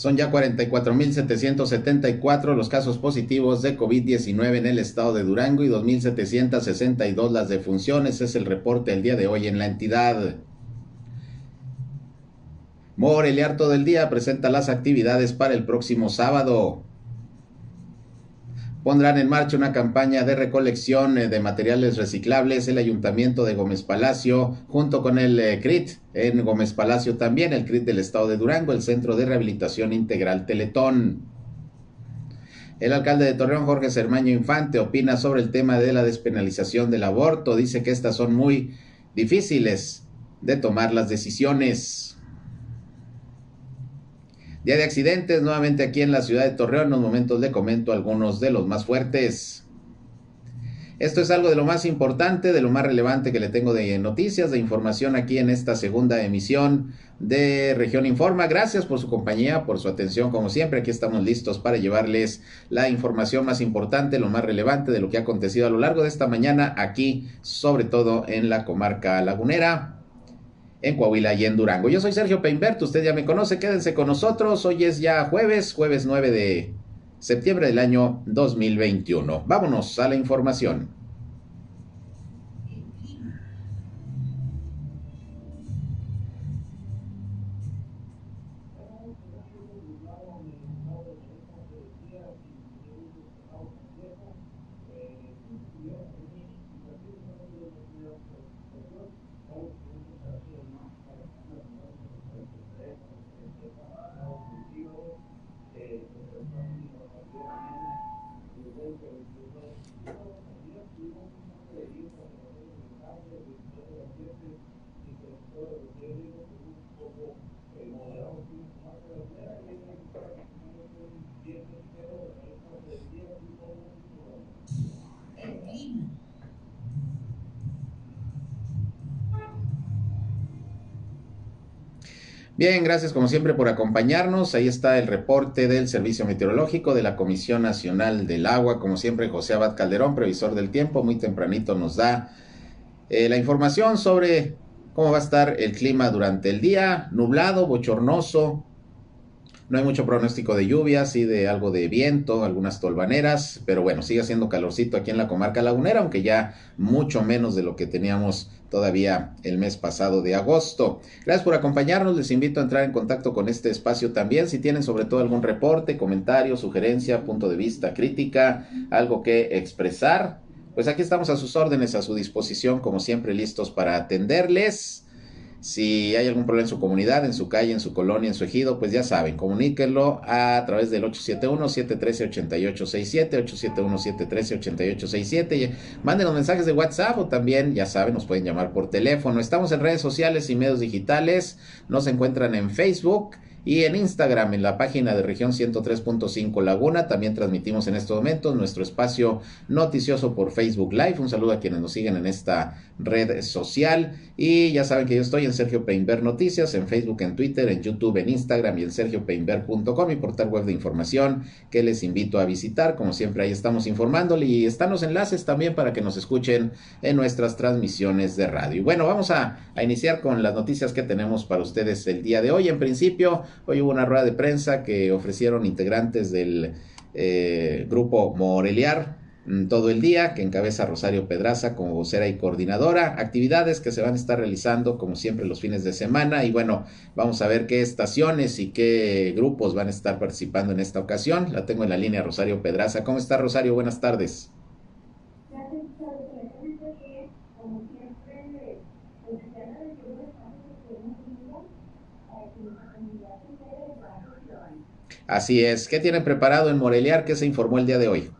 Son ya 44.774 los casos positivos de COVID-19 en el estado de Durango y 2.762 las defunciones. Es el reporte del día de hoy en la entidad. Moreliar todo el día presenta las actividades para el próximo sábado pondrán en marcha una campaña de recolección eh, de materiales reciclables el Ayuntamiento de Gómez Palacio junto con el eh, CRIT en Gómez Palacio también, el CRIT del Estado de Durango, el Centro de Rehabilitación Integral Teletón. El alcalde de Torreón, Jorge Sermaño Infante, opina sobre el tema de la despenalización del aborto. Dice que estas son muy difíciles de tomar las decisiones. Día de accidentes, nuevamente aquí en la ciudad de Torreón. En unos momentos le comento algunos de los más fuertes. Esto es algo de lo más importante, de lo más relevante que le tengo de noticias, de información aquí en esta segunda emisión de Región Informa. Gracias por su compañía, por su atención, como siempre. Aquí estamos listos para llevarles la información más importante, lo más relevante de lo que ha acontecido a lo largo de esta mañana aquí, sobre todo en la comarca lagunera en Coahuila y en Durango. Yo soy Sergio Peinbert, usted ya me conoce, quédense con nosotros. Hoy es ya jueves, jueves 9 de septiembre del año 2021. Vámonos a la información. Bien, gracias como siempre por acompañarnos. Ahí está el reporte del Servicio Meteorológico de la Comisión Nacional del Agua. Como siempre, José Abad Calderón, previsor del tiempo, muy tempranito nos da eh, la información sobre cómo va a estar el clima durante el día. Nublado, bochornoso, no hay mucho pronóstico de lluvia, sí de algo de viento, algunas tolvaneras, pero bueno, sigue haciendo calorcito aquí en la comarca lagunera, aunque ya mucho menos de lo que teníamos todavía el mes pasado de agosto. Gracias por acompañarnos, les invito a entrar en contacto con este espacio también, si tienen sobre todo algún reporte, comentario, sugerencia, punto de vista, crítica, algo que expresar, pues aquí estamos a sus órdenes, a su disposición, como siempre, listos para atenderles. Si hay algún problema en su comunidad, en su calle, en su colonia, en su ejido, pues ya saben, comuníquenlo a, través del 871-713-8867, 871-713-8867. Y manden los mensajes de WhatsApp o también, ya saben, nos pueden llamar por teléfono. Estamos en redes sociales y medios digitales. Nos encuentran en Facebook y en Instagram, en la página de región 103.5 Laguna, también transmitimos en estos momentos nuestro espacio noticioso por Facebook Live. Un saludo a quienes nos siguen en esta red social. Y ya saben que yo estoy en Sergio Peinber Noticias, en Facebook, en Twitter, en YouTube, en Instagram y en sergiopeinber.com, mi portal web de información que les invito a visitar. Como siempre, ahí estamos informándole y están los enlaces también para que nos escuchen en nuestras transmisiones de radio. Bueno, vamos a iniciar con las noticias que tenemos para ustedes el día de hoy. En principio, Hoy hubo una rueda de prensa que ofrecieron integrantes del eh, grupo Moreliar mm, todo el día, que encabeza Rosario Pedraza como vocera y coordinadora. Actividades que se van a estar realizando, como siempre, los fines de semana. Y bueno, vamos a ver qué estaciones y qué grupos van a estar participando en esta ocasión. La tengo en la línea Rosario Pedraza. ¿Cómo está Rosario? Buenas tardes. Así es. ¿Qué tienen preparado en Moreliar? ¿Qué se informó el día de hoy?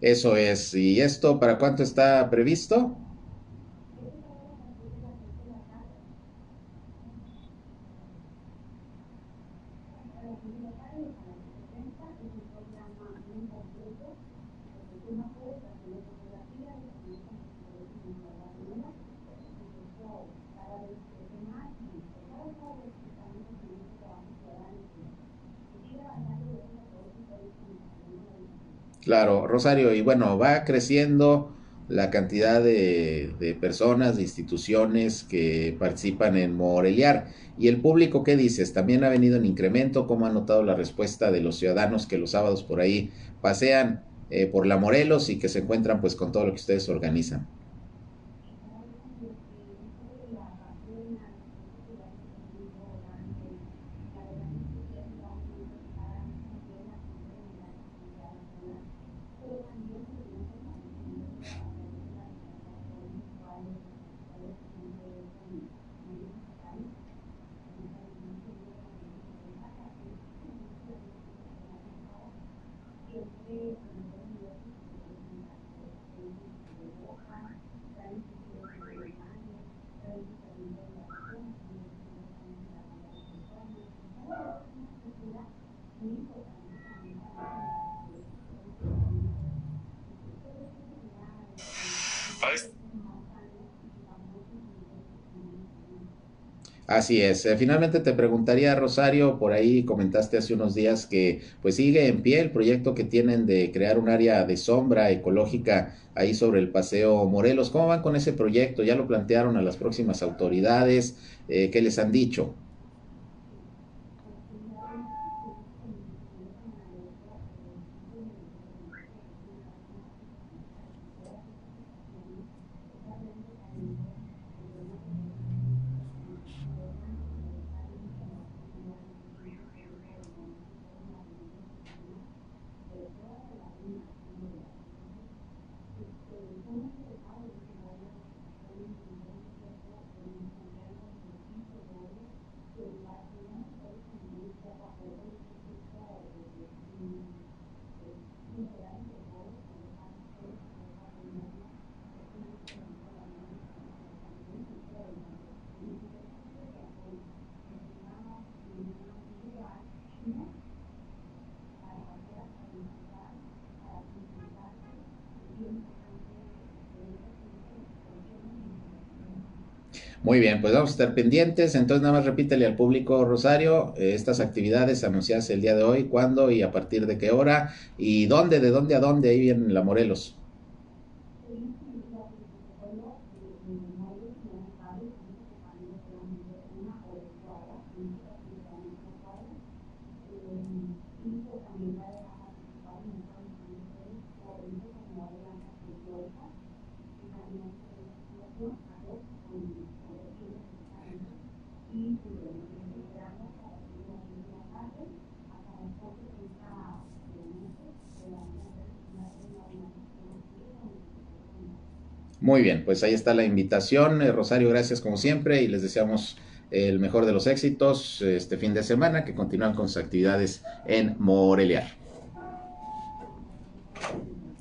Eso es. ¿Y esto para cuánto está previsto? Claro, Rosario, y bueno, va creciendo la cantidad de, personas, de instituciones que participan en Moreliar. ¿Y el público qué dices? ¿También ha venido en incremento? ¿Cómo ha notado la respuesta de los ciudadanos que los sábados por ahí pasean eh, por la Morelos y que se encuentran pues con todo lo que ustedes organizan? Así es. Eh, finalmente te preguntaría, Rosario, por ahí comentaste hace unos días que pues sigue en pie el proyecto que tienen de crear un área de sombra ecológica ahí sobre el Paseo Morelos. ¿Cómo van con ese proyecto? ¿Ya lo plantearon a las próximas autoridades? Eh, ¿Qué les han dicho? Muy bien, pues vamos a estar pendientes. Entonces, nada más repítele al público, Rosario, eh, estas actividades anunciadas el día de hoy, cuándo y a partir de qué hora y dónde, de dónde a dónde, ahí viene la Morelos. Muy bien, pues ahí está la invitación. Eh, Rosario, gracias como siempre y les deseamos el mejor de los éxitos este fin de semana, que continúan con sus actividades en Moreliar.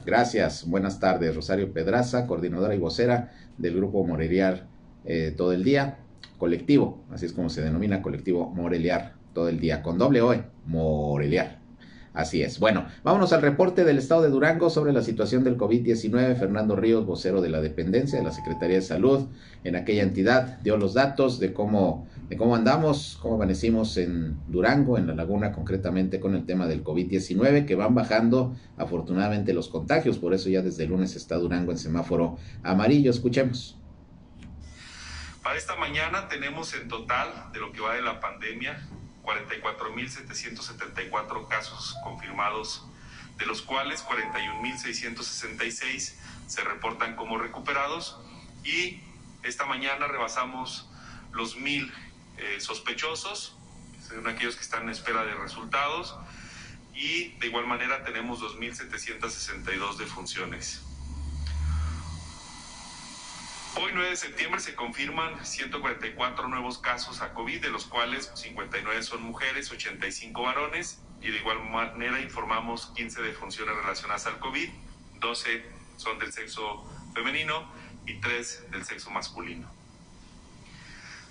Gracias, buenas tardes. Rosario Pedraza, coordinadora y vocera del grupo Moreliar eh, todo el día, colectivo, así es como se denomina colectivo Moreliar todo el día, con doble O, Moreliar. Así es. Bueno, vámonos al reporte del estado de Durango sobre la situación del COVID-19. Fernando Ríos, vocero de la dependencia de la Secretaría de Salud en aquella entidad, dio los datos de cómo, de cómo andamos, cómo amanecimos en Durango, en la laguna, concretamente con el tema del COVID-19, que van bajando afortunadamente los contagios. Por eso ya desde lunes está Durango en semáforo amarillo. Escuchemos. Para esta mañana tenemos en total de lo que va de la pandemia 44.774 casos confirmados, de los cuales 41.666 se reportan como recuperados y esta mañana rebasamos los mil eh, sospechosos, son aquellos que están en espera de resultados y de igual manera tenemos 2.762 defunciones. Hoy 9 de septiembre se confirman 144 nuevos casos a COVID, de los cuales 59 son mujeres, 85 varones, y de igual manera informamos 15 defunciones relacionadas al COVID, 12 son del sexo femenino y 3 del sexo masculino.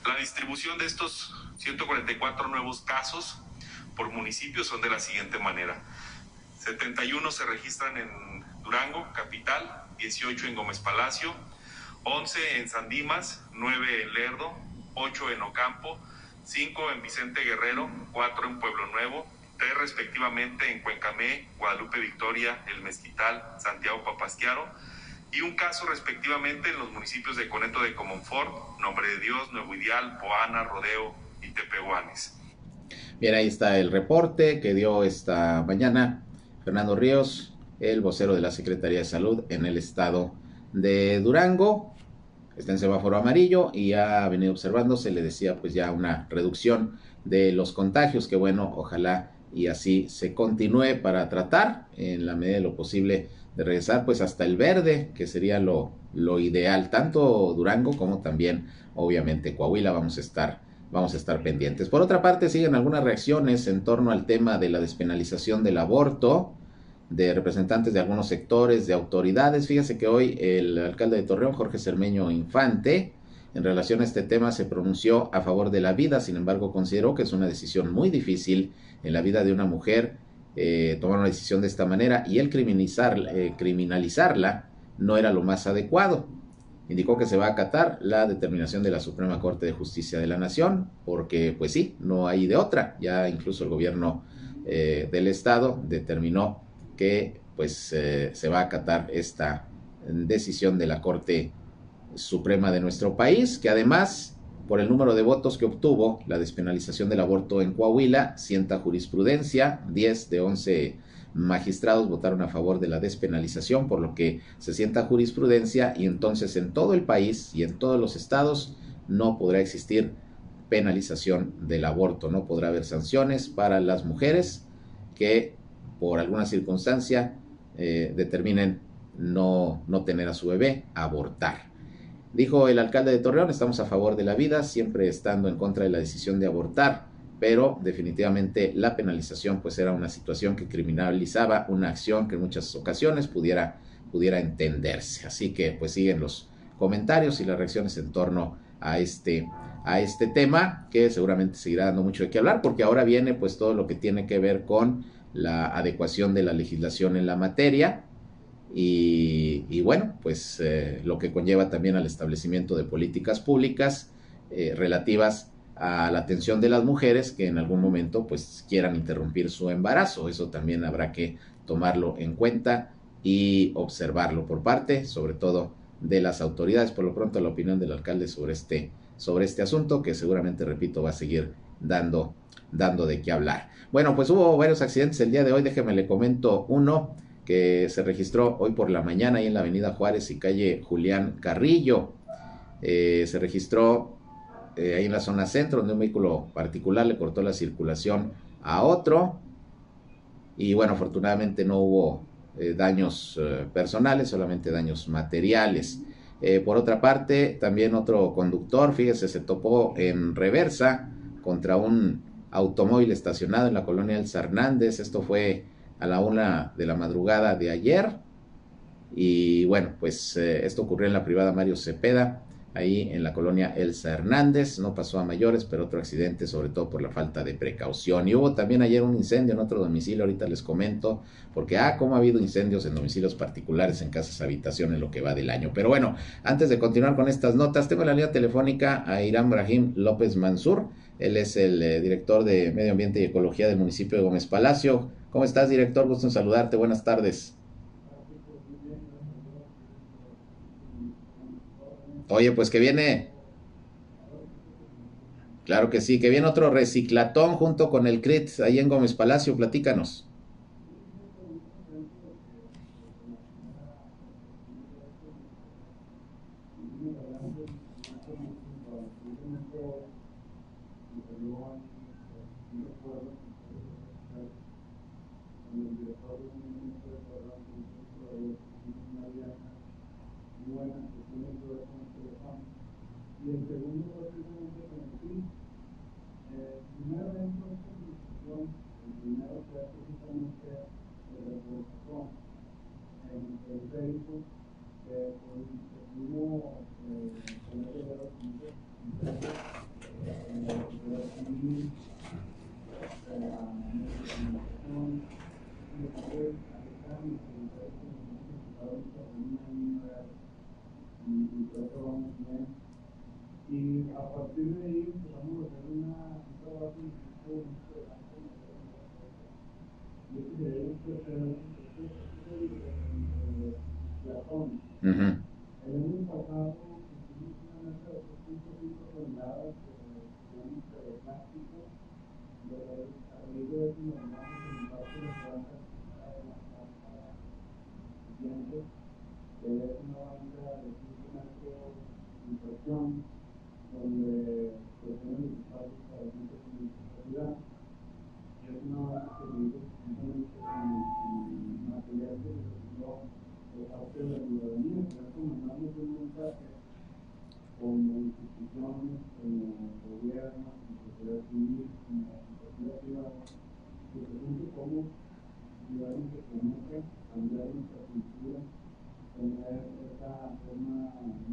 La distribución de estos 144 nuevos casos por municipios son de la siguiente manera. 71 se registran en Durango, capital, 18 en Gómez Palacio, 11 en San Dimas, 9 en Lerdo, 8 en Ocampo, 5 en Vicente Guerrero, 4 en Pueblo Nuevo, 3 respectivamente en Cuencamé, Guadalupe Victoria, El Mezquital, Santiago Papasquiaro, y un caso respectivamente en los municipios de Coneto de Comonfort, Nombre de Dios, Nuevo Ideal, Poana, Rodeo y Tepehuanes. Bien, ahí está el reporte que dio esta mañana Fernando Ríos, el vocero de la Secretaría de Salud en el estado de Durango. Está en semáforo amarillo y ha venido observando, se le decía pues ya una reducción de los contagios, que bueno, ojalá y así se continúe para tratar en la medida de lo posible de regresar pues hasta el verde, que sería lo, lo ideal, tanto Durango como también obviamente Coahuila vamos a estar vamos a estar pendientes. Por otra parte, siguen algunas reacciones en torno al tema de la despenalización del aborto de representantes de algunos sectores, de autoridades. Fíjese que hoy el alcalde de Torreón, Jorge Cermeño Infante, en relación a este tema se pronunció a favor de la vida, sin embargo consideró que es una decisión muy difícil en la vida de una mujer eh, tomar una decisión de esta manera y el criminalizar, eh, criminalizarla no era lo más adecuado. Indicó que se va a acatar la determinación de la Suprema Corte de Justicia de la Nación, porque pues sí, no hay de otra. Ya incluso el gobierno eh, del Estado determinó que pues eh, se va a acatar esta decisión de la Corte Suprema de nuestro país, que además, por el número de votos que obtuvo, la despenalización del aborto en Coahuila sienta jurisprudencia, 10 de 11 magistrados votaron a favor de la despenalización, por lo que se sienta jurisprudencia y entonces en todo el país y en todos los estados no podrá existir penalización del aborto, no podrá haber sanciones para las mujeres que por alguna circunstancia eh, determinen no, no tener a su bebé, abortar. Dijo el alcalde de Torreón, estamos a favor de la vida, siempre estando en contra de la decisión de abortar, pero definitivamente la penalización pues era una situación que criminalizaba una acción que en muchas ocasiones pudiera, pudiera entenderse. Así que pues siguen los comentarios y las reacciones en torno a este, a este tema que seguramente seguirá dando mucho de qué hablar porque ahora viene pues todo lo que tiene que ver con la adecuación de la legislación en la materia y, bueno, pues eh, lo que conlleva también al establecimiento de políticas públicas eh, relativas a la atención de las mujeres que en algún momento pues quieran interrumpir su embarazo. Eso también habrá que tomarlo en cuenta y observarlo por parte, sobre todo, de las autoridades. Por lo pronto, la opinión del alcalde sobre este, sobre este asunto, que seguramente, repito, va a seguir dando dando de qué hablar. Bueno, pues hubo varios accidentes el día de hoy, déjeme le comento uno que se registró hoy por la mañana ahí en la avenida Juárez y calle Julián Carrillo. Eh, se registró eh, ahí en la zona centro donde un vehículo particular le cortó la circulación a otro y bueno, afortunadamente no hubo eh, daños personales, solamente daños materiales. por otra parte, también otro conductor, fíjese, se topó en reversa contra un automóvil estacionado en la colonia El Hernández. Esto fue a la una de la madrugada de ayer. Y bueno, pues eh, esto ocurrió en la privada Mario Cepeda, ahí en la colonia Elsa Hernández. No pasó a mayores, pero otro accidente, sobre todo por la falta de precaución. Y hubo también ayer un incendio en otro domicilio, ahorita les comento, porque, ah, cómo ha habido incendios en domicilios particulares, en casas habitación en lo que va del año. Pero bueno, antes de continuar con estas notas, tengo en la línea telefónica a Irán Brahim López Mansur. Él es el eh, director de Medio Ambiente y Ecología del municipio de Gómez Palacio. ¿Cómo estás, director? Gusto en saludarte. Buenas tardes. Oye, pues que viene. Claro que sí, que viene otro reciclatón junto con el CRIT ahí en Gómez Palacio. Platícanos. Y el segundo fue precisamente con el PIB. Eh, primero dentro de esta el primero fue precisamente el en el Facebook, que pues, pudimos eh, poner de los entonces, recibir la administración, y después aceptar mis comentarios que nos han presentado y, y creo que vamos bien y a partir de ahí empezamos a hacer una, un trabajo en equipo y ese sería el tercer Platón. El año pasado hicimos una mesa de 3.5 toneladas de plástico, de arriba de eso nos mandamos en el parque de plantas siguiente, que es una banda de 5 metros de impresión donde pues, tienen espacios para gente con discapacidad. Es una base que vive precisamente con material que se recibió por parte de la ciudadanía. Por eso mandamos un mensaje como instituciones, como gobierno, como sociedad civil, como iniciativa privada, que pregunte cómo ayudarnos a conocer, cambiar nuestra cultura, tener esa forma de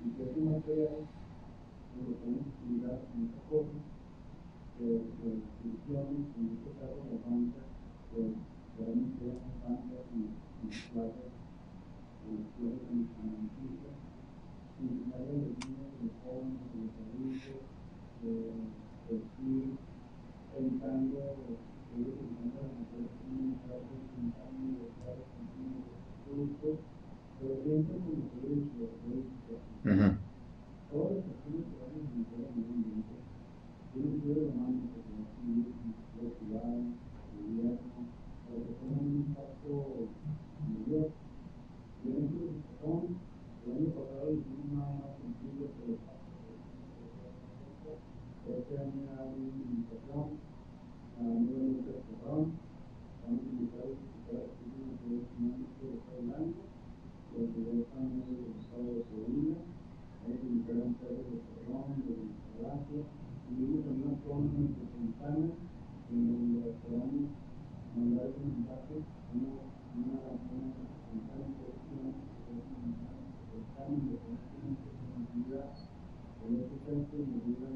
y que lo podemos utilizar muchas cosas, que soluciones, en este caso las alimenticias, utilizar los niños, los los vestir, evitando las mujeres comunitarias, utilizando los pero siempre como se lo he dicho, uh -huh. todas las personas que van a meter al medio ambiente tienen que ir de la mano con la civil, la privada, el gobierno, para que tengan un impacto mayor. Y en esta discusión, el año pasado hicimos nada más sencillo que este año hay una invitación a nivel de Cerrón, vamos a invitar a visitar a los estudiantes de todo el año los están en el estado de Sevilla, hay que integrar de Cerrón, de Palacio, y vivimos en una zona metropolitana en donde esperamos mandar ese mensaje una, una zona metropolitana que es una examen de conectividad en este centro medida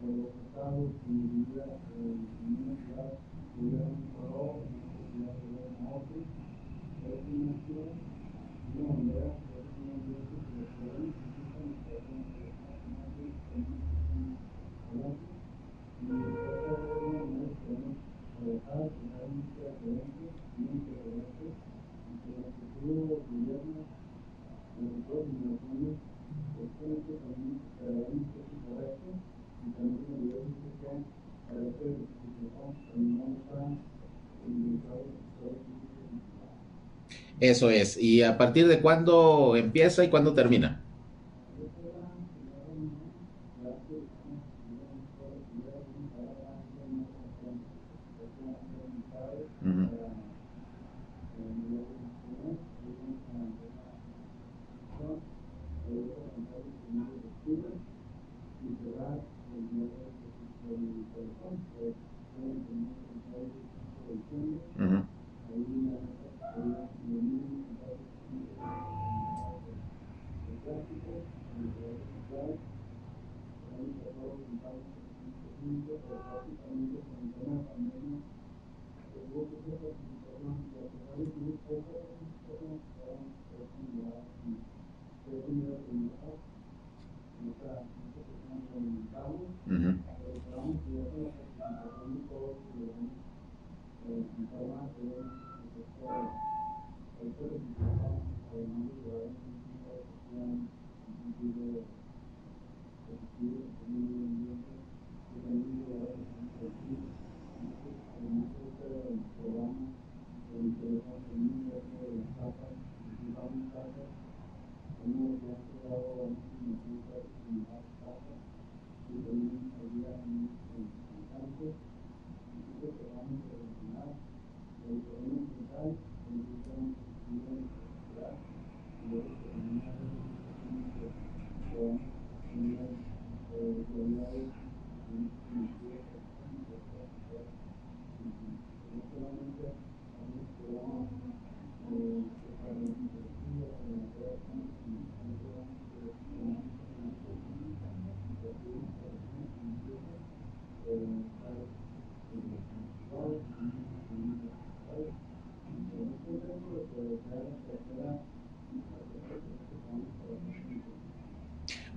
por los estados y medida en una ciudad hubiera un color, en una ciudad hubiera otro, es una ciudad Eso es. ¿Y a partir de cuándo empieza y cuándo termina?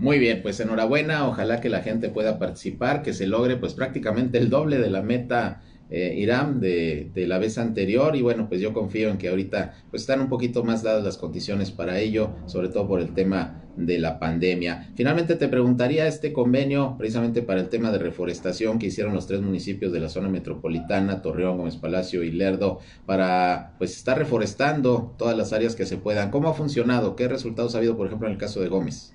Muy bien, pues enhorabuena, ojalá que la gente pueda participar, que se logre pues prácticamente el doble de la meta eh, Irán de, de, la vez anterior y bueno, pues yo confío en que ahorita pues están un poquito más dadas las condiciones para ello, sobre todo por el tema de la pandemia. Finalmente te preguntaría este convenio precisamente para el tema de reforestación que hicieron los tres municipios de la zona metropolitana, Torreón, Gómez Palacio y Lerdo, para pues estar reforestando todas las áreas que se puedan. ¿Cómo ha funcionado? ¿Qué resultados ha habido, por ejemplo, en el caso de Gómez?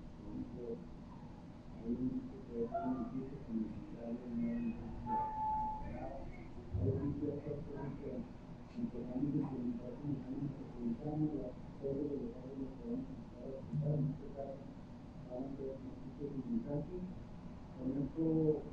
to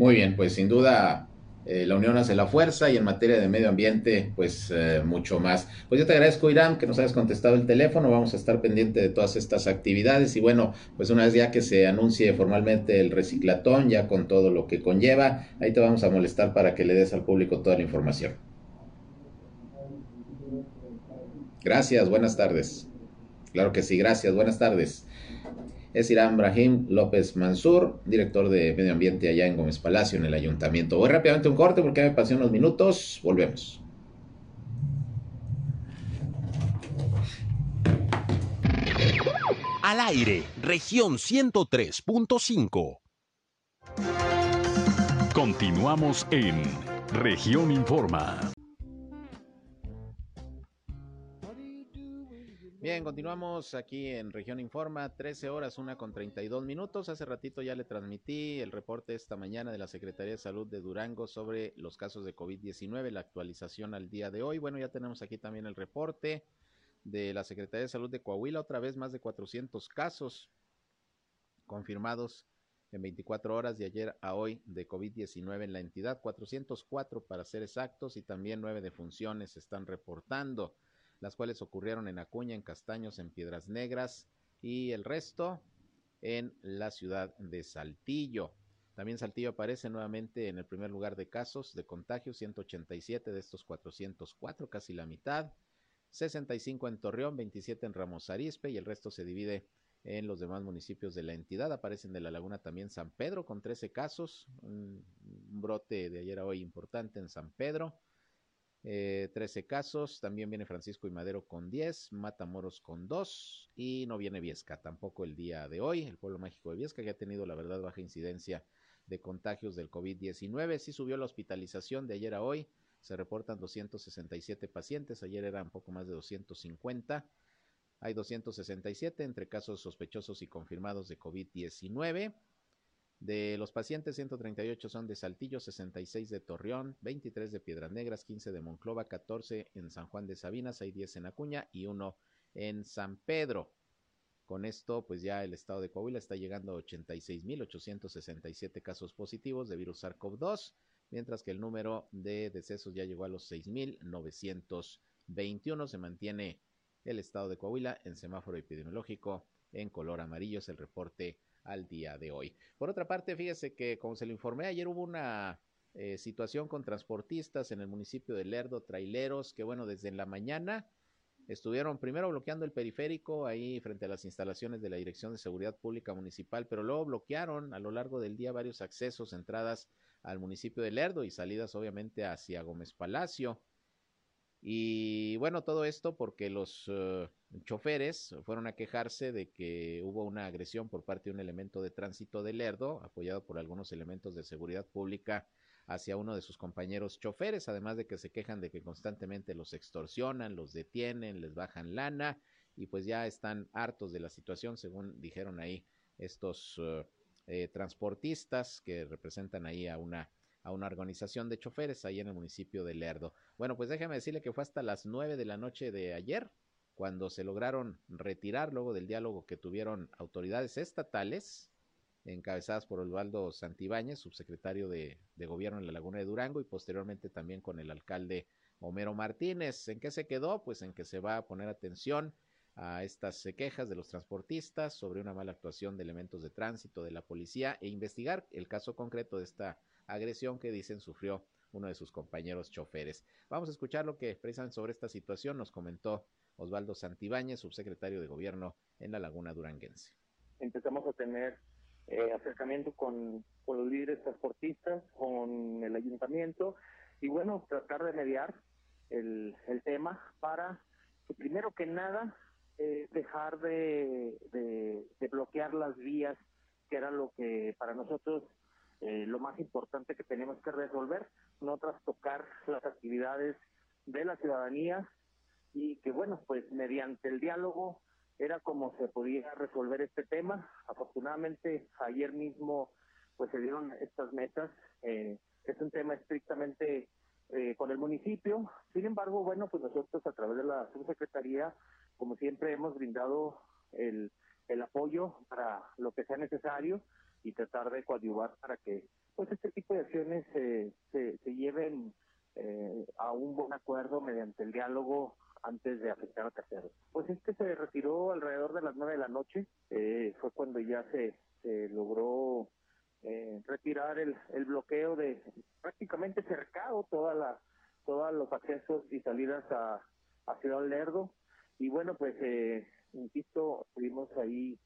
Muy bien, pues sin duda eh, la unión hace la fuerza y en materia de medio ambiente, pues eh, mucho más. Pues yo te agradezco, Irán, que nos hayas contestado el teléfono. Vamos a estar pendiente de todas estas actividades y bueno, pues una vez ya que se anuncie formalmente el reciclatón, ya con todo lo que conlleva, ahí te vamos a molestar para que le des al público toda la información. Gracias, buenas tardes. Claro que sí, gracias, buenas tardes es Irán Brahim López Mansur, director de Medio Ambiente allá en Gómez Palacio, en el ayuntamiento. Voy rápidamente un corte porque me pasé unos minutos. Volvemos. Al aire, región 103.5. Continuamos en región Informa. Bien, continuamos aquí en Región Informa, 13 horas, una con 32 minutos. Hace ratito ya le transmití el reporte esta mañana de la Secretaría de Salud de Durango sobre los casos de COVID-19, la actualización al día de hoy. Bueno, ya tenemos aquí también el reporte de la Secretaría de Salud de Coahuila, otra vez más de 400 casos confirmados en 24 horas de ayer a hoy de COVID-19 en la entidad, 404 para ser exactos y también nueve defunciones se están reportando las cuales ocurrieron en Acuña, en Castaños, en Piedras Negras y el resto en la ciudad de Saltillo. También Saltillo aparece nuevamente en el primer lugar de casos de contagio, 187 de estos 404, casi la mitad. 65 en Torreón, 27 en Ramos Arizpe y el resto se divide en los demás municipios de la entidad. Aparecen de la laguna también San Pedro con 13 casos, un, brote de ayer a hoy importante en San Pedro eh, 13 casos, también viene Francisco y Madero con 10, Matamoros con 2 y no viene Viesca tampoco el día de hoy, el pueblo mágico de Viesca que ha tenido la verdad baja incidencia de contagios del COVID-19, sí subió la hospitalización de ayer a hoy, se reportan 267 pacientes, ayer eran poco más de 250, hay 267 entre casos sospechosos y confirmados de COVID-19. De los pacientes, 138 son de Saltillo, 66 de Torreón, 23 de Piedras Negras, 15 de Monclova, 14 en San Juan de Sabinas, hay 10 en Acuña y uno en San Pedro. Con esto, pues ya el estado de Coahuila está llegando a 86.867 casos positivos de virus SARS-CoV-2, mientras que el número de decesos ya llegó a los 6.921. Se mantiene el estado de Coahuila en semáforo epidemiológico en color amarillo, es el reporte al día de hoy. Por otra parte, fíjese que, como se lo informé, ayer hubo una eh, situación con transportistas en el municipio de Lerdo, traileros, que bueno, desde la mañana estuvieron primero bloqueando el periférico ahí frente a las instalaciones de la Dirección de Seguridad Pública Municipal, pero luego bloquearon a lo largo del día varios accesos, entradas al municipio de Lerdo y salidas obviamente hacia Gómez Palacio. Y bueno, todo esto porque los uh, choferes fueron a quejarse de que hubo una agresión por parte de un elemento de tránsito de Lerdo, apoyado por algunos elementos de seguridad pública hacia uno de sus compañeros choferes, además de que se quejan de que constantemente los extorsionan, los detienen, les bajan lana y pues ya están hartos de la situación, según dijeron ahí estos uh, eh, transportistas que representan ahí a una a una organización de choferes ahí en el municipio de Lerdo. Bueno, pues déjeme decirle que fue hasta las nueve de la noche de ayer cuando se lograron retirar luego del diálogo que tuvieron autoridades estatales encabezadas por Osvaldo Santibáñez, subsecretario de, de, Gobierno en la Laguna de Durango, y posteriormente también con el alcalde Homero Martínez. ¿En qué se quedó? Pues en que se va a poner atención a estas quejas de los transportistas sobre una mala actuación de elementos de tránsito de la policía e investigar el caso concreto de esta agresión que dicen sufrió uno de sus compañeros choferes. Vamos a escuchar lo que expresan sobre esta situación, nos comentó Osvaldo Santibáñez, subsecretario de Gobierno en la Laguna Duranguense. Empezamos a tener eh, acercamiento con, los líderes transportistas, con el ayuntamiento, y bueno, tratar de mediar el, tema para, primero que nada, eh, dejar de, de, de bloquear las vías, que era lo que para nosotros eh, lo más importante que tenemos que resolver, no trastocar las actividades de la ciudadanía y que bueno, pues mediante el diálogo era como se podía resolver este tema. Afortunadamente ayer mismo pues se dieron estas metas. Eh, es un tema estrictamente eh, con el municipio. Sin embargo, bueno, pues nosotros a través de la subsecretaría, como siempre, hemos brindado el, el apoyo para lo que sea necesario y tratar de coadyuvar para que pues este tipo de acciones se, se lleven eh, a un buen acuerdo mediante el diálogo antes de afectar a terceros. Pues este se retiró alrededor de las nueve de la noche, eh, fue cuando ya se, logró eh, retirar el, el bloqueo de prácticamente cercado toda la todos los accesos y salidas a, a Ciudad Lerdo y bueno pues eh, insisto estuvimos ahí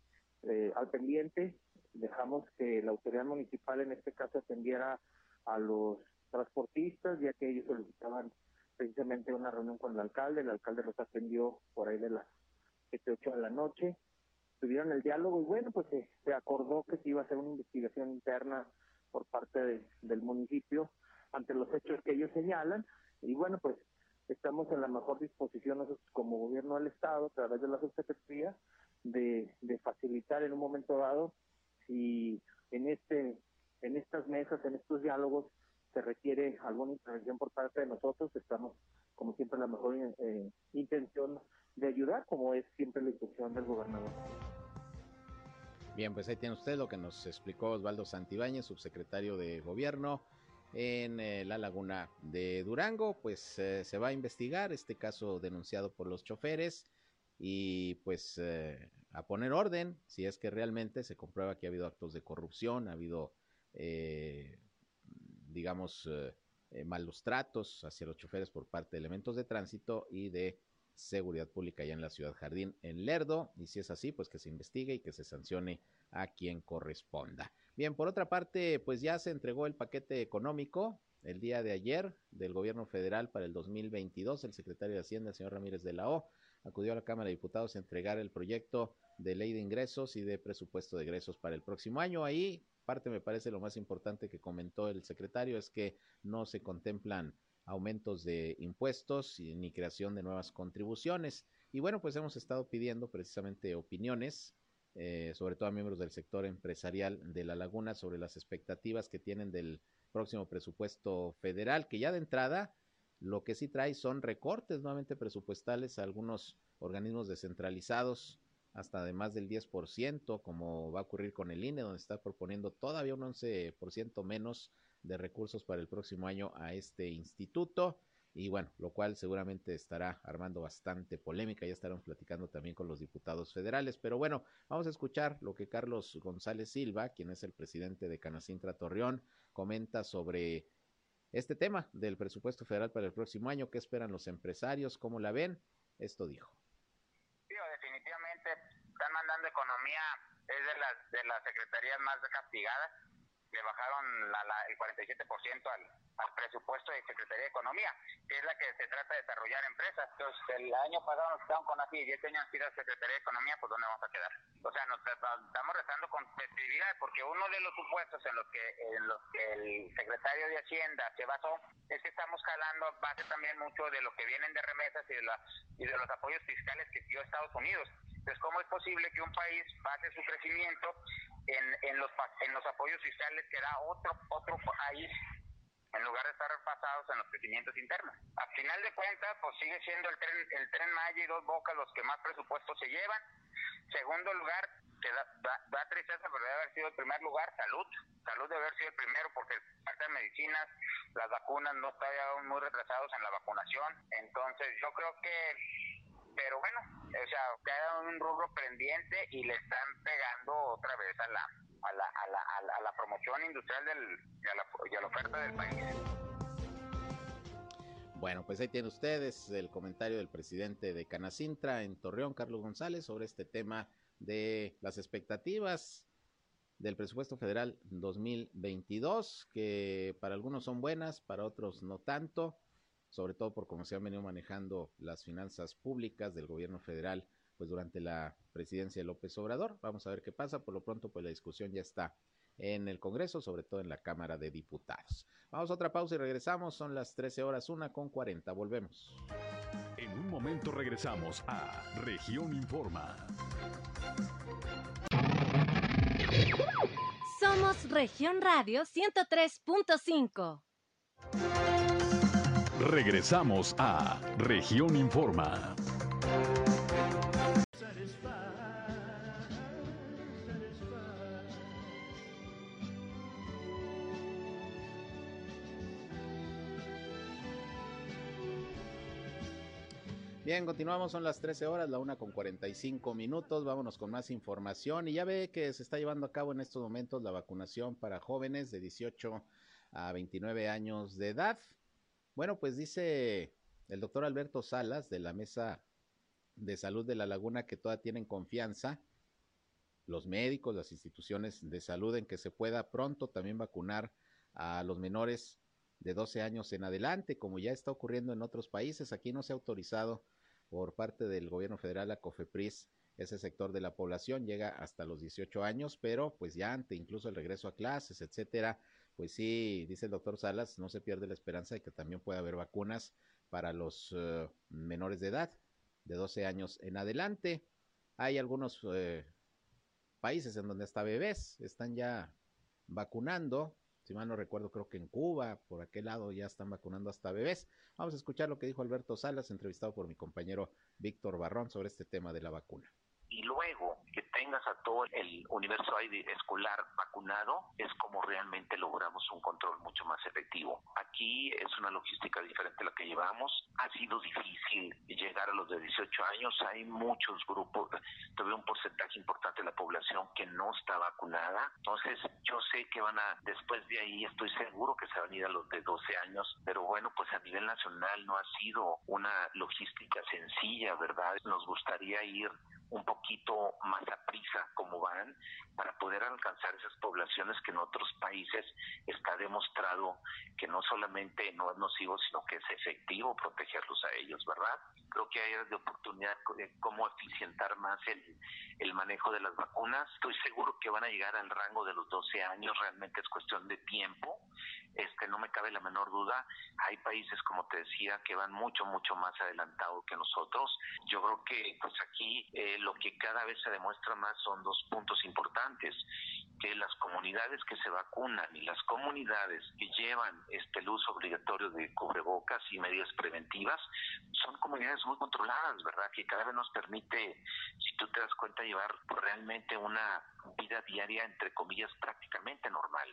eh, al pendiente dejamos que la autoridad municipal en este caso atendiera a los transportistas ya que ellos solicitaban precisamente una reunión con el alcalde el alcalde los atendió por ahí de las 7, 8 de la noche tuvieron el diálogo y bueno, pues se, acordó que se iba a hacer una investigación interna por parte del municipio ante los hechos que ellos señalan y bueno, pues estamos en la mejor disposición nosotros como gobierno del Estado, a través de la subsecretaría, de, de facilitar en un momento dado si en este en estas mesas, en estos diálogos, se requiere alguna intervención por parte de nosotros, estamos como siempre la mejor eh, intención de ayudar, como es siempre la intención del gobernador. Bien, pues ahí tiene usted lo que nos explicó Osvaldo Santibáñez, subsecretario de Gobierno en eh, la laguna de Durango. Pues eh, se va a investigar este caso denunciado por los choferes y pues eh, a poner orden si es que realmente se comprueba que ha habido actos de corrupción, ha habido, digamos, malos tratos hacia los choferes por parte de elementos de tránsito y de Seguridad Pública allá en la Ciudad Jardín, en Lerdo, y si es así, pues que se investigue y que se sancione a quien corresponda. Bien, por otra parte, pues ya se entregó el paquete económico el día de ayer del gobierno federal para el 2022. El secretario de Hacienda, el señor Ramírez de la O, acudió a la Cámara de Diputados a entregar el proyecto de ley de ingresos y de presupuesto de egresos para el próximo año. Ahí parte me parece lo más importante que comentó el secretario es que no se contemplan aumentos de impuestos ni creación de nuevas contribuciones. Y bueno, pues hemos estado pidiendo precisamente opiniones, eh, sobre todo a miembros del sector empresarial de La Laguna, sobre las expectativas que tienen del próximo presupuesto federal, que ya de entrada lo que sí trae son recortes nuevamente presupuestales a algunos organismos descentralizados hasta de más del 10%, como va a ocurrir con el INE, donde está proponiendo todavía un 11% menos de recursos para el próximo año a este instituto. Y bueno, lo cual seguramente estará armando bastante polémica. Ya estaremos platicando también con los diputados federales. Pero bueno, vamos a escuchar lo que Carlos González Silva, quien es el presidente de Canacintra Torreón, comenta sobre este tema del presupuesto federal para el próximo año. ¿Qué esperan los empresarios? ¿Cómo la ven? Esto dijo. Están mandando economía, es de las, de las secretarías más castigadas le bajaron el 47% al, al presupuesto de Secretaría de Economía, que es la que se trata de desarrollar empresas. Entonces, el año pasado nos quedamos con así 10 años sin Secretaría de Economía, pues ¿dónde vamos a quedar? O sea, nos estamos restando competitividad porque uno de los supuestos en los que, en los que el secretario de Hacienda se basó es que estamos jalando base también mucho de lo que vienen de remesas y de, la, y de los apoyos fiscales que dio Estados Unidos. Entonces, ¿cómo es posible que un país base su crecimiento en, en, los, en los apoyos fiscales que da otro, otro país en lugar de estar pasados en los crecimientos internos? A final de cuentas, pues sigue siendo el tren, el tren Maya y dos bocas los que más presupuestos se llevan. Segundo lugar, que da, da, tristeza, pero debe haber sido el primer lugar, salud. Salud debe haber sido el primero porque parte de medicinas, las vacunas no están muy retrasados en la vacunación. Entonces, yo creo que pero bueno, o sea, queda un rubro pendiente y le están pegando otra vez a la, a la, a la, a la, promoción industrial del, y, a la, y a la oferta del país. Bueno, pues ahí tienen ustedes el comentario del presidente de Canacintra en Torreón, Carlos González, sobre este tema de las expectativas del presupuesto federal 2022, que para algunos son buenas, para otros no tanto sobre todo por cómo se han venido manejando las finanzas públicas del gobierno federal pues durante la presidencia de López Obrador. Vamos a ver qué pasa. Por lo pronto, pues la discusión ya está en el Congreso, sobre todo en la Cámara de Diputados. Vamos a otra pausa y regresamos. Son las 13 horas, una con 40. Volvemos. En un momento regresamos a Región Informa. Somos Región Radio 103.5. Regresamos a Región Informa. Bien, continuamos, son las 13 horas, la una con 45 minutos, vámonos con más información y ya ve que se está llevando a cabo en estos momentos la vacunación para jóvenes de 18 a 29 años de edad. Bueno, pues dice el doctor Alberto Salas de la Mesa de Salud de la Laguna que toda tienen confianza, los médicos, las instituciones de salud en que se pueda pronto también vacunar a los menores de 12 años en adelante, como ya está ocurriendo en otros países. Aquí no se ha autorizado por parte del gobierno federal a COFEPRIS ese sector de la población llega hasta los 18 años, pero pues ya ante incluso el regreso a clases, etcétera, pues sí, dice el doctor Salas, no se pierde la esperanza de que también pueda haber vacunas para los uh, menores de edad, de 12 años en adelante. Hay algunos uh, países en donde hasta bebés están ya vacunando, si mal no recuerdo, creo que en Cuba, por aquel lado, ya están vacunando hasta bebés. Vamos a escuchar lo que dijo Alberto Salas, entrevistado por mi compañero Víctor Barrón sobre este tema de la vacuna. Y luego que tengas a todo el universo escolar vacunado, es como realmente logramos un control mucho más efectivo. Aquí es una logística diferente a la que llevamos. Ha sido difícil llegar a los de 18 años. Hay muchos grupos, todavía un porcentaje importante de la población que no está vacunada. Entonces, yo sé que van a, después de ahí, estoy seguro que se van a ir a los de 12 años, pero bueno, pues a nivel nacional no ha sido una logística sencilla, ¿verdad? Nos gustaría ir un poquito más a prisa como van para poder alcanzar esas poblaciones que en otros países está demostrado que no solamente no es nocivo, sino que es efectivo protegerlos a ellos, ¿verdad? Creo que hay de oportunidad de cómo eficientar más el, el manejo de las vacunas. Estoy seguro que van a llegar al rango de los 12 años, realmente es cuestión de tiempo este no me cabe la menor duda. Hay países, como te decía, que van mucho, mucho más adelantados que nosotros. Yo creo que pues aquí eh, lo que cada vez se demuestra más son dos puntos importantes que las comunidades que se vacunan y las comunidades que llevan este el uso obligatorio de cubrebocas y medidas preventivas son comunidades muy controladas, ¿verdad? Que cada vez nos permite, si tú te das cuenta, llevar realmente una vida diaria, entre comillas, prácticamente normal.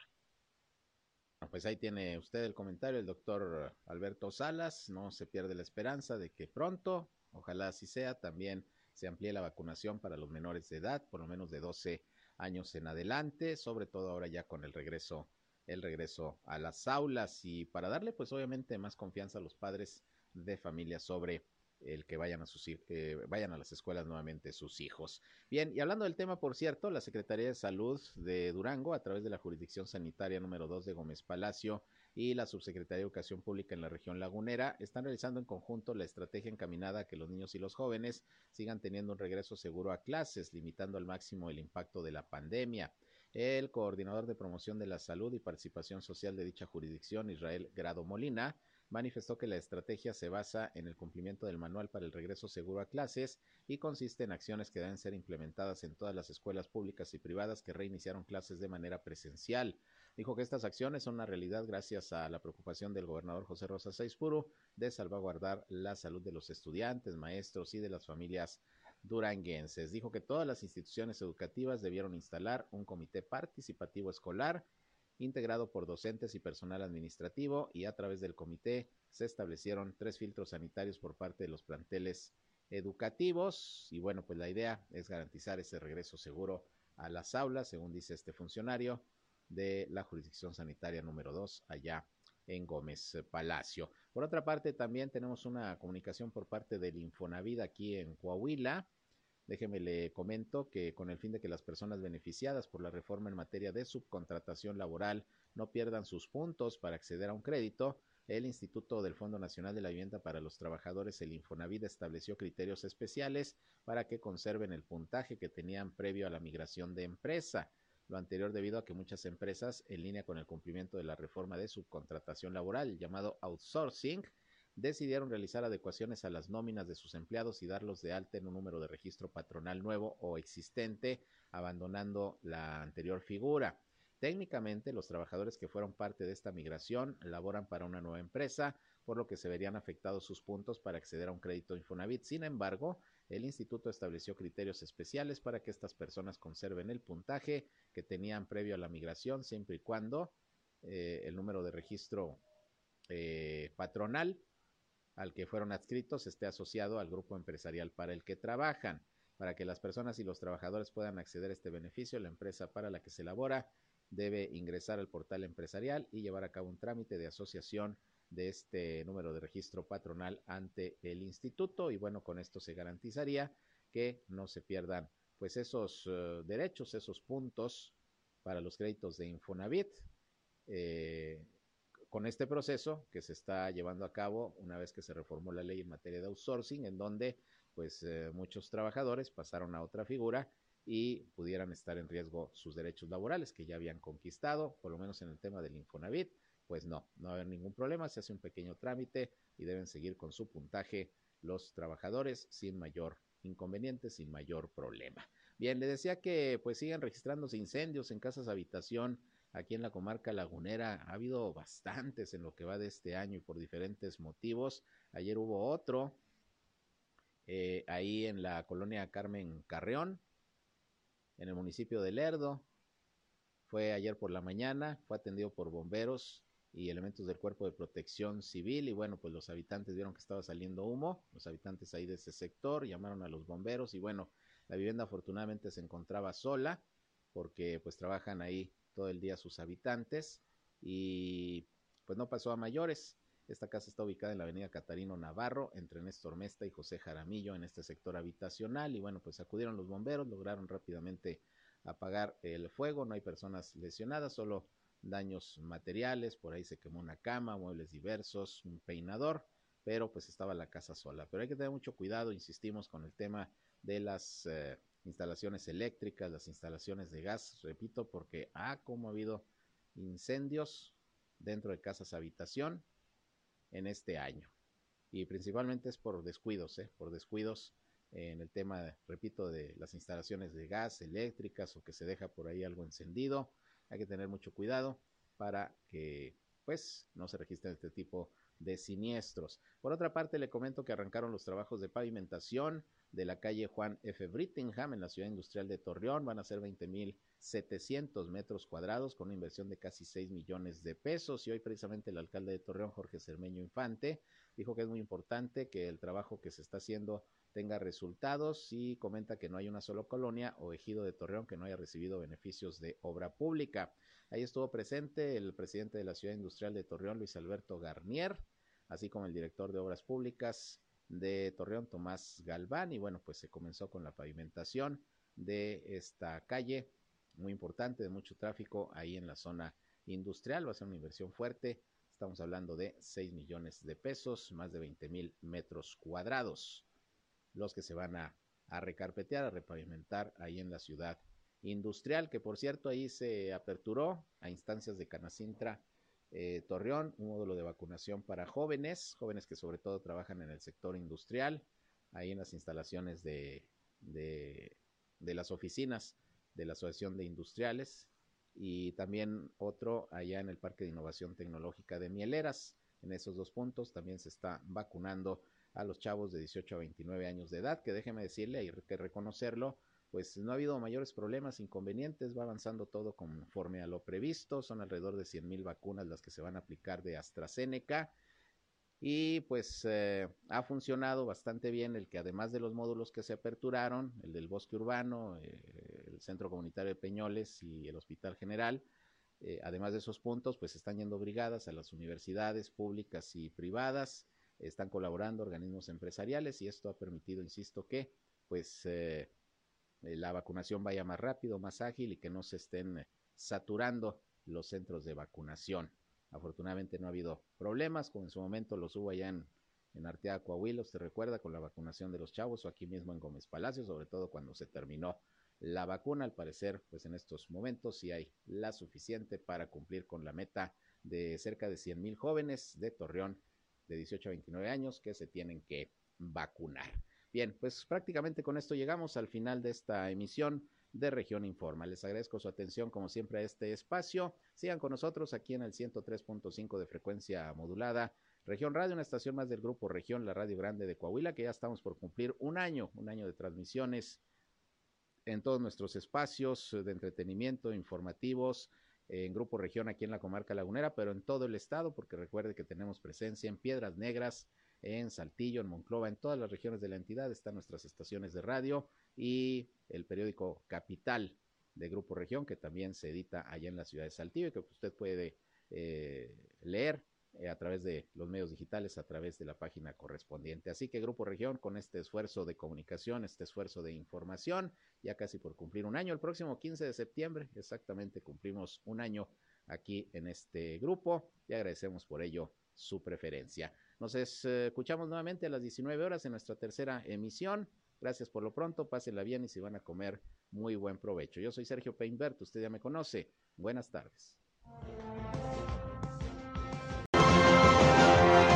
Pues ahí tiene usted el comentario, el doctor Alberto Salas. No se pierde la esperanza de que pronto, ojalá así sea, también se amplíe la vacunación para los menores de edad, por lo menos de 12 años en adelante, sobre todo ahora ya con el regreso, el regreso a las aulas y para darle pues obviamente más confianza a los padres de familia sobre el que vayan a sus eh, vayan a las escuelas nuevamente sus hijos. Bien, y hablando del tema, por cierto, la Secretaría de Salud de Durango, a través de la jurisdicción sanitaria número 2 de Gómez Palacio y la Subsecretaría de Educación Pública en la región lagunera, están realizando en conjunto la estrategia encaminada a que los niños y los jóvenes sigan teniendo un regreso seguro a clases, limitando al máximo el impacto de la pandemia. El coordinador de promoción de la salud y participación social de dicha jurisdicción, Israel Grado Molina, manifestó que la estrategia se basa en el cumplimiento del manual para el regreso seguro a clases y consiste en acciones que deben ser implementadas en todas las escuelas públicas y privadas que reiniciaron clases de manera presencial. Dijo que estas acciones son una realidad gracias a la preocupación del gobernador José Rosa Saizpuro de salvaguardar la salud de los estudiantes, maestros y de las familias duranguenses. Dijo que todas las instituciones educativas debieron instalar un comité participativo escolar integrado por docentes y personal administrativo y a través del comité se establecieron tres filtros sanitarios por parte de los planteles educativos y bueno, pues la idea es garantizar ese regreso seguro a las aulas, según dice este funcionario de la jurisdicción sanitaria número 2 allá en Gómez Palacio. Por otra parte, también tenemos una comunicación por parte del Infonavid aquí en Coahuila Déjeme le comento que con el fin de que las personas beneficiadas por la reforma en materia de subcontratación laboral no pierdan sus puntos para acceder a un crédito, el Instituto del Fondo Nacional de la Vivienda para los Trabajadores, el Infonavit, estableció criterios especiales para que conserven el puntaje que tenían previo a la migración de empresa. Lo anterior debido a que muchas empresas, en línea con el cumplimiento de la reforma de subcontratación laboral llamado outsourcing, decidieron realizar adecuaciones a las nóminas de sus empleados y darlos de alta en un número de registro patronal nuevo o existente, abandonando la anterior figura. Técnicamente, los trabajadores que fueron parte de esta migración laboran para una nueva empresa, por lo que se verían afectados sus puntos para acceder a un crédito Infonavit. Sin embargo, el instituto estableció criterios especiales para que estas personas conserven el puntaje que tenían previo a la migración, siempre y cuando eh, el número de registro eh, patronal al que fueron adscritos esté asociado al grupo empresarial para el que trabajan. Para que las personas y los trabajadores puedan acceder a este beneficio, la empresa para la que se elabora debe ingresar al portal empresarial y llevar a cabo un trámite de asociación de este número de registro patronal ante el instituto y bueno, con esto se garantizaría que no se pierdan pues esos uh, derechos, esos puntos para los créditos de Infonavit. Eh, con este proceso que se está llevando a cabo una vez que se reformó la ley en materia de outsourcing, en donde pues eh, muchos trabajadores pasaron a otra figura y pudieran estar en riesgo sus derechos laborales que ya habían conquistado, por lo menos en el tema del Infonavit, pues no, no va a haber ningún problema, se hace un pequeño trámite y deben seguir con su puntaje los trabajadores sin mayor inconveniente, sin mayor problema. Bien, le decía que pues siguen registrándose incendios en casas habitación aquí en la comarca lagunera. Ha habido bastantes en lo que va de este año y por diferentes motivos. Ayer hubo otro eh, ahí en la colonia Carmen Carreón, en el municipio de Lerdo. Fue ayer por la mañana, fue atendido por bomberos y elementos del cuerpo de protección civil y bueno, pues los habitantes vieron que estaba saliendo humo, los habitantes ahí de ese sector llamaron a los bomberos y bueno, la vivienda afortunadamente se encontraba sola porque pues trabajan ahí todo el día sus habitantes y pues no pasó a mayores. Esta casa está ubicada en la avenida Catarino Navarro, entre Néstor Mesta y José Jaramillo, en este sector habitacional. Y bueno, pues acudieron los bomberos, lograron rápidamente apagar el fuego. No hay personas lesionadas, solo daños materiales. Por ahí se quemó una cama, muebles diversos, un peinador, pero pues estaba la casa sola. Pero hay que tener mucho cuidado, insistimos, con el tema de las eh, instalaciones eléctricas, las instalaciones de gas, repito, porque ah, como ha habido incendios dentro de casas habitación en este año. Y principalmente es por descuidos, ¿eh? por descuidos en el tema, repito, de las instalaciones de gas, eléctricas o que se deja por ahí algo encendido. Hay que tener mucho cuidado para que pues no se registren este tipo de siniestros. Por otra parte, le comento que arrancaron los trabajos de pavimentación de la calle Juan F. Brittingham en la ciudad industrial de Torreón. Van a ser 20.700 metros cuadrados con una inversión de casi 6 millones de pesos. Y hoy precisamente el alcalde de Torreón, Jorge Cermeño Infante, dijo que es muy importante que el trabajo que se está haciendo tenga resultados y comenta que no hay una sola colonia o ejido de Torreón que no haya recibido beneficios de obra pública. Ahí estuvo presente el presidente de la ciudad industrial de Torreón, Luis Alberto Garnier, así como el director de obras públicas, de Torreón, Tomás Galván, y bueno, pues se comenzó con la pavimentación de esta calle, muy importante, de mucho tráfico ahí en la zona industrial, va a ser una inversión fuerte, estamos hablando de 6 millones de pesos, más de 20 mil metros cuadrados, los que se van a, recarpetear, a repavimentar ahí en la ciudad industrial, que por cierto ahí se aperturó a instancias de Canacintra eh, Torreón, un módulo de vacunación para jóvenes, jóvenes que sobre todo trabajan en el sector industrial, ahí en las instalaciones de, de, las oficinas de la Asociación de Industriales y también otro allá en el Parque de Innovación Tecnológica de Mieleras. En esos dos puntos también se está vacunando a los chavos de 18 a 29 años de edad, que déjeme decirle, hay que reconocerlo, pues no ha habido mayores problemas, inconvenientes, va avanzando todo conforme a lo previsto, son alrededor de 100 mil vacunas las que se van a aplicar de AstraZeneca y pues eh, ha funcionado bastante bien el que además de los módulos que se aperturaron, el del bosque urbano, eh, el centro comunitario de Peñoles y el hospital general, eh, además de esos puntos, pues están yendo brigadas a las universidades públicas y privadas, están colaborando organismos empresariales y esto ha permitido, insisto, que pues eh, la vacunación vaya más rápido, más ágil y que no se estén eh, saturando los centros de vacunación. Afortunadamente no ha habido problemas, como en su momento los hubo allá en, en Arteaga, Coahuila, usted recuerda, con la vacunación de los chavos o aquí mismo en Gómez Palacio, sobre todo cuando se terminó la vacuna. Al parecer, pues en estos momentos sí hay la suficiente para cumplir con la meta de cerca de 100 mil jóvenes de Torreón de 18 a 29 años que se tienen que vacunar. Bien, pues prácticamente con esto llegamos al final de esta emisión de Región Informa. Les agradezco su atención como siempre a este espacio. Sigan con nosotros aquí en el 103.5 de frecuencia modulada. Región Radio, una estación más del grupo Región, la Radio Grande de Coahuila, que ya estamos por cumplir un año, un año de transmisiones en todos nuestros espacios de entretenimiento, informativos, en Grupo Región aquí en la comarca lagunera, pero en todo el estado, porque recuerde que tenemos presencia en Piedras Negras, en Saltillo, en Monclova, en todas las regiones de la entidad están nuestras estaciones de radio y el periódico Capital de Grupo Región, que también se edita allá en la ciudad de Saltillo y que usted puede eh, leer eh, a través de los medios digitales, a través de la página correspondiente. Así que Grupo Región, con este esfuerzo de comunicación, este esfuerzo de información, ya casi por cumplir un año, el próximo 15 de septiembre, exactamente cumplimos un año aquí en este grupo y agradecemos por ello su preferencia. Nos escuchamos nuevamente a las 19 horas en nuestra tercera emisión. Gracias por lo pronto, pásenla bien y si van a comer, muy buen provecho. Yo soy Sergio Peinbert, usted ya me conoce. Buenas tardes.